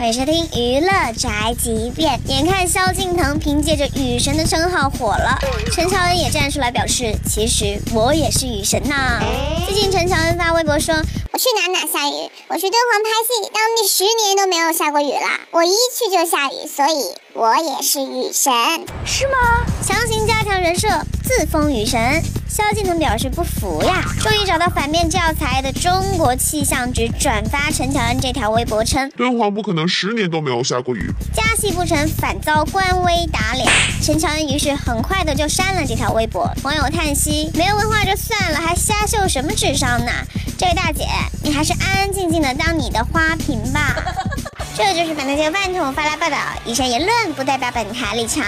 欢迎收听娱乐宅急便。眼看萧敬腾凭借着雨神的称号火了，陈乔恩也站出来表示，其实我也是雨神呐。最近陈乔恩发微博说：“我去哪哪下雨，我去敦煌拍戏，当地十年都没有下过雨了，我一去就下雨，所以我也是雨神，是吗？强行加强人设，自封雨神。萧敬腾表示不服呀，终于找到反面教材的中国气象局转发陈乔恩这条微博称：敦煌不可能十年都没有下过雨，加戏不成反遭官微打脸。陈乔恩于是很快的就删了这条微博。网友叹息：没有文化就算了，还瞎秀什么智商呢？这位大姐，你还是安安静静的当你的花瓶吧。这就是本台节目饭桶发来报道，以上言论不代表本台立场。